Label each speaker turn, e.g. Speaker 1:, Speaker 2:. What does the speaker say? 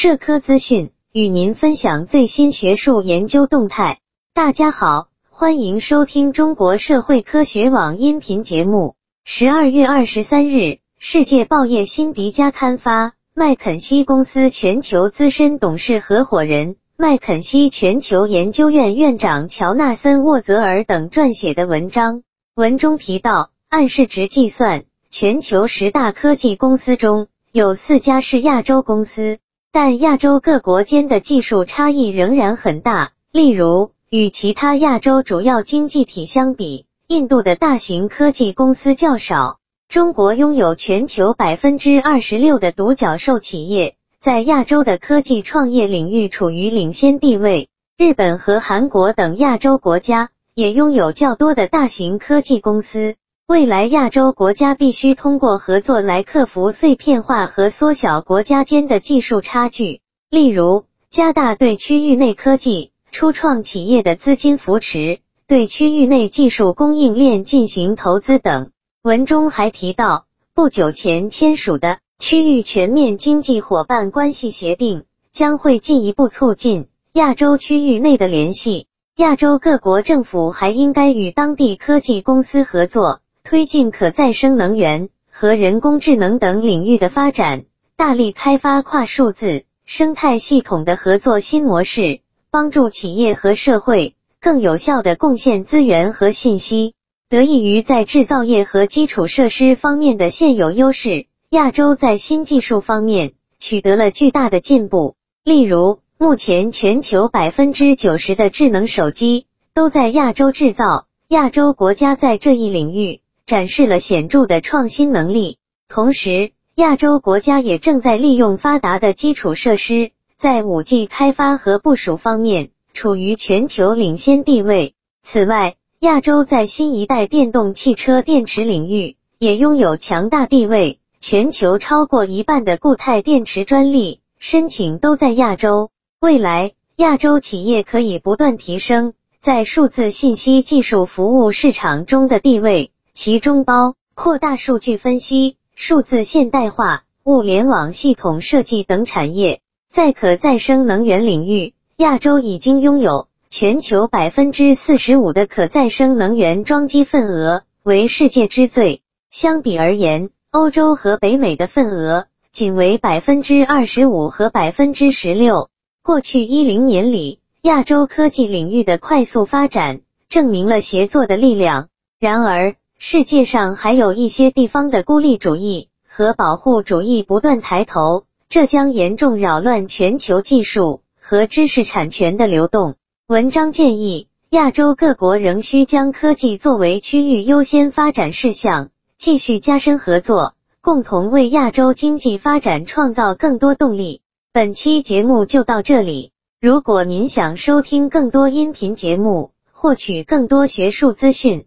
Speaker 1: 社科资讯，与您分享最新学术研究动态。大家好，欢迎收听中国社会科学网音频节目。十二月二十三日，世界报业新迪加刊发麦肯锡公司全球资深董事合伙人、麦肯锡全球研究院院长乔纳森沃泽尔等撰写的文章。文中提到，按市值计算，全球十大科技公司中有四家是亚洲公司，但亚洲各国间的技术差异仍然很大。例如，与其他亚洲主要经济体相比，印度的大型科技公司较少。中国拥有全球百分之二十六的独角兽企业，在亚洲的科技创业领域处于领先地位。日本和韩国等亚洲国家也拥有较多的大型科技公司。未来亚洲国家必须通过合作来克服碎片化和缩小国家间的技术差距，例如加大对区域内科技初创企业的资金扶持。对区域内技术供应链进行投资等。文中还提到，不久前签署的区域全面经济伙伴关系协定将会进一步促进亚洲区域内的联系。亚洲各国政府还应该与当地科技公司合作，推进可再生能源和人工智能等领域的发展，大力开发跨数字生态系统的合作新模式，帮助企业和社会。更有效的贡献资源和信息，得益于在制造业和基础设施方面的现有优势，亚洲在新技术方面取得了巨大的进步。例如，目前全球百分之九十的智能手机都在亚洲制造，亚洲国家在这一领域展示了显著的创新能力。同时，亚洲国家也正在利用发达的基础设施，在五 G 开发和部署方面。处于全球领先地位。此外，亚洲在新一代电动汽车电池领域也拥有强大地位。全球超过一半的固态电池专利申请都在亚洲。未来，亚洲企业可以不断提升在数字信息技术服务市场中的地位，其中包括大数据分析、数字现代化、物联网系统设计等产业。在可再生能源领域。亚洲已经拥有全球百分之四十五的可再生能源装机份额，为世界之最。相比而言，欧洲和北美的份额仅为百分之二十五和百分之十六。过去一零年里，亚洲科技领域的快速发展证明了协作的力量。然而，世界上还有一些地方的孤立主义和保护主义不断抬头，这将严重扰乱全球技术。和知识产权的流动。文章建议，亚洲各国仍需将科技作为区域优先发展事项，继续加深合作，共同为亚洲经济发展创造更多动力。本期节目就到这里。如果您想收听更多音频节目，获取更多学术资讯，